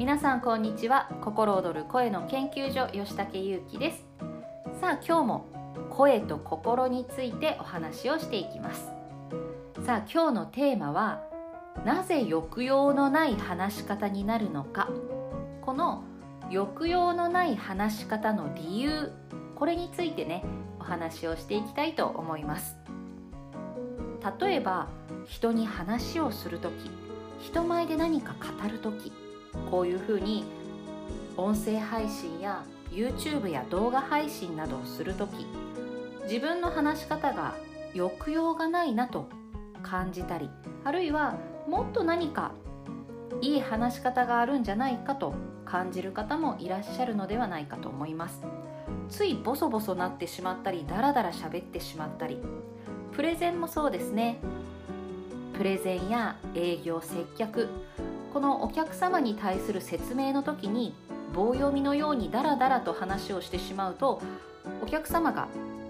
皆さんこんにちは。心躍る声の研究所吉武優希です。さあ今日も声と心についてお話をしていきます。さあ今日のテーマはなぜ抑揚のない話し方になるのか。この抑揚のない話し方の理由これについてねお話をしていきたいと思います。例えば人に話をする時人前で何か語る時こういうふうに音声配信や YouTube や動画配信などをする時自分の話し方が抑揚がないなと感じたりあるいはもっと何かいい話し方があるんじゃないかと感じる方もいらっしゃるのではないかと思います。ついボソボソなってしまったりダラダラ喋ってしまったりプレゼンもそうですね。プレゼンや営業接客このお客様に対する説明の時に棒読みのようにダラダラと話をしてしまうとお客様が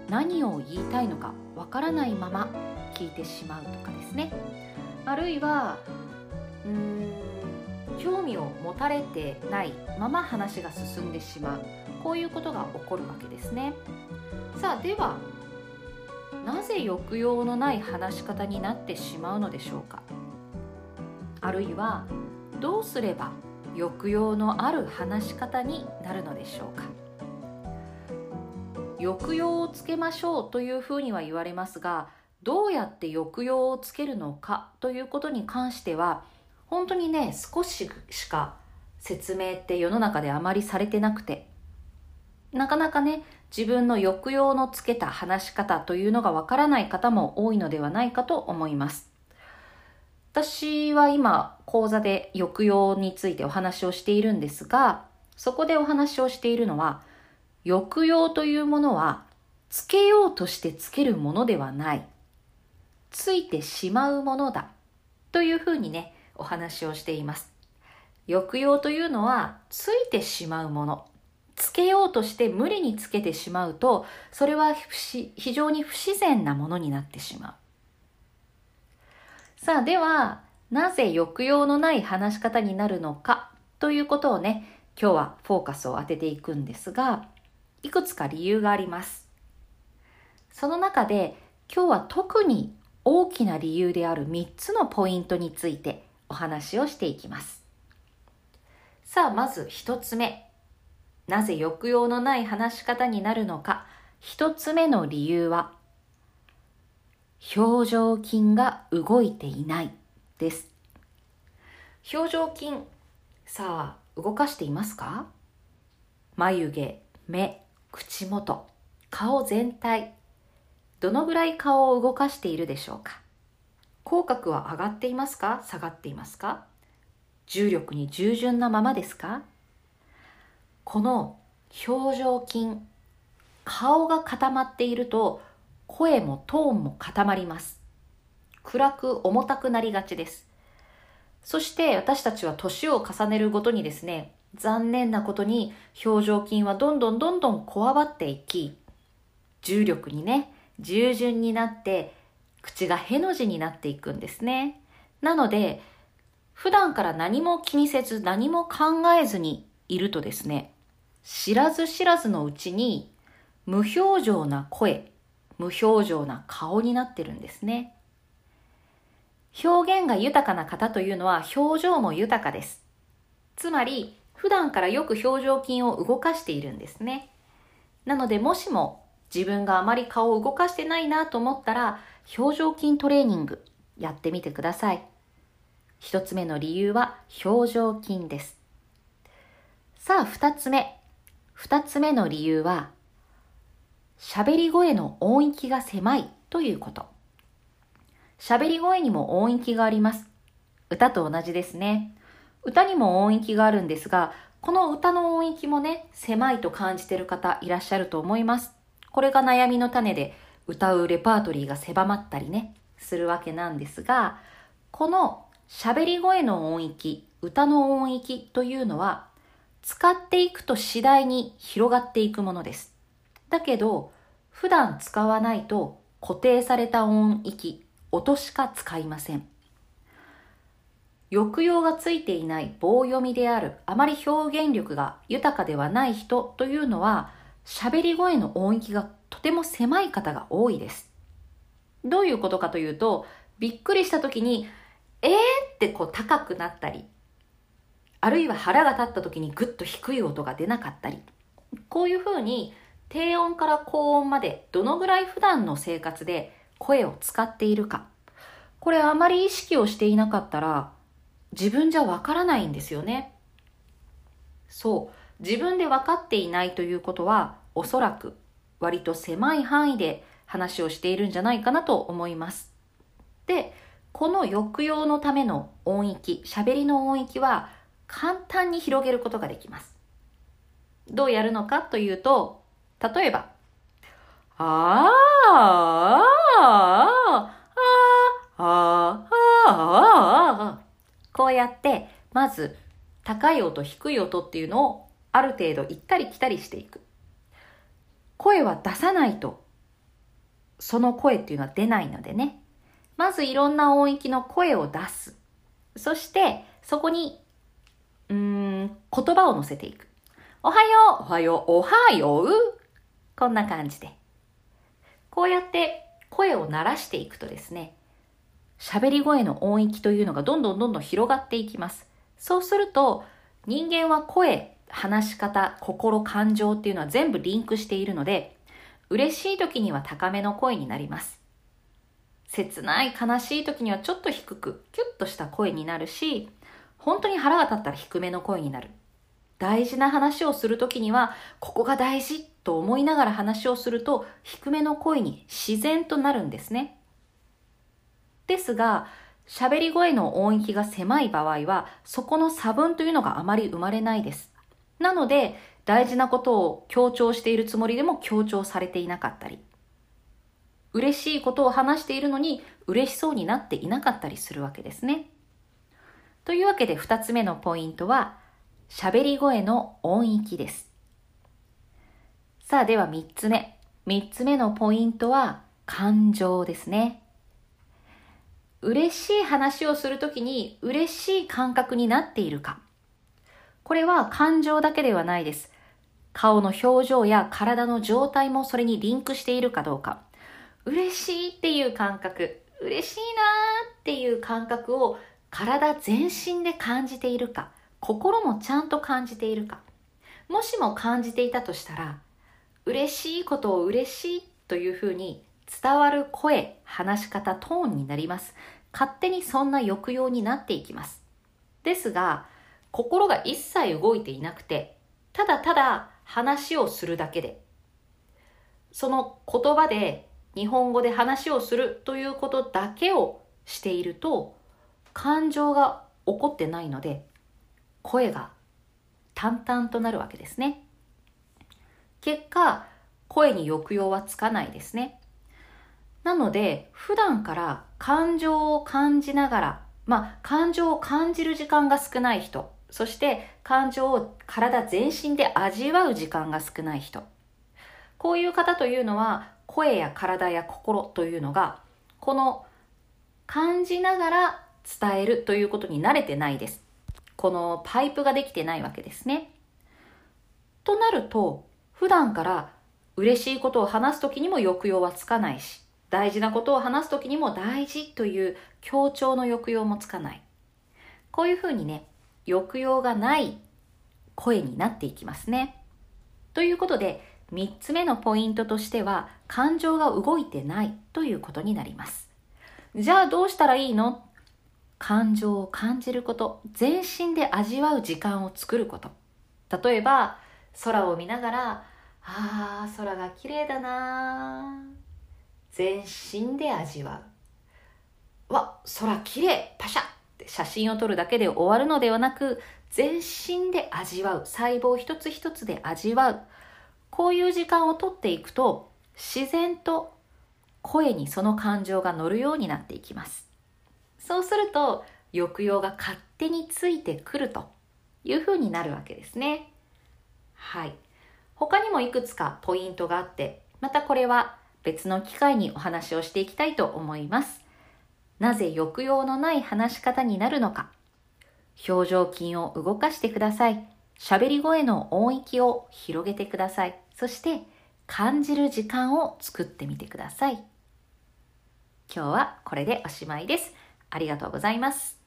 何を言いたいのかわからないまま聞いてしまうとかですね。あるいはうーん興味を持たれてないまま話が進んでしまう。こういうことが起こるわけですね。さあではなぜ抑揚のない話し方になってしまうのでしょうか？あるいはどうすれば抑揚のある話し方になるのでしょうか？抑揚をつけましょうというふうには言われますがどうやって抑揚をつけるのかということに関しては本当にね少ししか説明って世の中であまりされてなくてなかなかね自分の抑揚のつけた話し方というのがわからない方も多いのではないかと思います。私は今講座で抑揚についてお話をしているんですがそこでお話をしているのは抑揚というものはつけようとしてつけるものではない。ついてしまうものだ。というふうにねお話をしています。抑揚というのはついてしまうもの。つけようとして無理につけてしまうとそれは非常に不自然なものになってしまう。さあではなぜ抑揚のない話し方になるのかということをね今日はフォーカスを当てていくんですがいくつか理由があります。その中で今日は特に大きな理由である3つのポイントについてお話をしていきます。さあまず1つ目。なぜ抑揚のない話し方になるのか。1つ目の理由は表情筋が動いていないです。表情筋さあ動かしていますか？眉毛目口元顔全体。どのぐらい顔を動かしているでしょうか？口角は上がっていますか？下がっていますか？重力に従順なままですか？この表情筋顔が固まっていると声もトーンも固まります。暗く重たくなりがちです。そして私たちは年を重ねるごとにですね残念なことに表情筋はどんどんどんどんこわばっていき重力にね従順になって口がへの字になっていくんですね。なので普段から何も気にせず何も考えずにいるとですね知らず知らずのうちに無表情な声無表情な顔になってるんですね。表現が豊かな方というのは表情も豊かです。つまり普段からよく表情筋を動かしているんですね。なのでもしも自分があまり顔を動かしてないなと思ったら表情筋トレーニングやってみてください。一つ目の理由は表情筋です。さあ二つ目。二つ目の理由は喋り声の音域が狭いということ。喋り声にも音域があります。歌と同じですね。歌にも音域があるんですがこの歌の音域もね狭いと感じてる方いらっしゃると思います。これが悩みの種で歌うレパートリーが狭まったりねするわけなんですがこの喋り声の音域歌の音域というのは使っていくと次第に広がっていくものです。だけど普段使わないと固定された音域音しか使いません抑揚がついていない棒読みである、あまり表現力が豊かではない人というのは、喋り声の音域がとても狭い方が多いです。どういうことかというと、びっくりした時に、えーってこう高くなったり、あるいは腹が立った時にぐっと低い音が出なかったり、こういうふうに低音から高音までどのぐらい普段の生活で声を使っているか。これあまり意識をしていなかったら自分じゃわからないんですよね。そう。自分で分かっていないということはおそらく割と狭い範囲で話をしているんじゃないかなと思います。で、この抑揚のための音域、喋りの音域は簡単に広げることができます。どうやるのかというと、例えば、あー、あー、あー、あー、あー、こうやって、まず、高い音、低い音っていうのをある程度行ったり来たりしていく。声は出さないと、その声っていうのは出ないのでね。まずいろんな音域の声を出す。そして、そこに、うん、言葉を乗せていく。おはよう、おはよう、おはよう。こんな感じで。こうやって声を鳴らしていくとですね、喋り声の音域というのがどんどんどんどん広がっていきます。そうすると、人間は声、話し方、心、感情っていうのは全部リンクしているので、嬉しい時には高めの声になります。切ない悲しい時にはちょっと低く、キュッとした声になるし、本当に腹が立ったら低めの声になる。大事な話をする時には、ここが大事と思いながら話をすると、低めの声に自然となるんですね。ですが、喋り声の音域が狭い場合は、そこの差分というのがあまり生まれないです。なので、大事なことを強調しているつもりでも強調されていなかったり、嬉しいことを話しているのに嬉しそうになっていなかったりするわけですね。というわけで二つ目のポイントは、喋り声の音域です。さあでは三つ目。三つ目のポイントは感情ですね。嬉しい話をするときに嬉しい感覚になっているか。これは感情だけではないです。顔の表情や体の状態もそれにリンクしているかどうか。嬉しいっていう感覚、嬉しいなーっていう感覚を体全身で感じているか、心もちゃんと感じているか。もしも感じていたとしたら、嬉しいことを嬉しいというふうに伝わる声、話し方、トーンになります。勝手にそんな抑揚になっていきます。ですが、心が一切動いていなくて、ただただ話をするだけで、その言葉で日本語で話をするということだけをしていると、感情が起こってないので、声が淡々となるわけですね。結果、声に抑揚はつかないですね。なので、普段から感情を感じながら、まあ、感情を感じる時間が少ない人、そして感情を体全身で味わう時間が少ない人。こういう方というのは、声や体や心というのが、この感じながら伝えるということに慣れてないです。このパイプができてないわけですね。となると、普段から嬉しいことを話すときにも抑揚はつかないし、大事なことを話す時にも大事という強調の抑揚もつかない。こういうふうにね、抑揚がない声になっていきますね。ということで、3つ目のポイントとしては、感情が動いてないということになります。じゃあどうしたらいいの？感情を感じること、全身で味わう時間を作ること。例えば、空を見ながら、ああ、空が綺麗だな全身で味わう。わ、空きれいパシャって写真を撮るだけで終わるのではなく、全身で味わう。細胞一つ一つで味わう。こういう時間をとっていくと、自然と声にその感情が乗るようになっていきます。そうすると抑揚が勝手についてくるというふうになるわけですね。はい。他にもいくつかポイントがあって、またこれは別の機会にお話をしていきたいと思います。なぜ抑揚のない話し方になるのか。表情筋を動かしてください。喋り声の音域を広げてください。そして感じる時間を作ってみてください。今日はこれでおしまいです。ありがとうございます。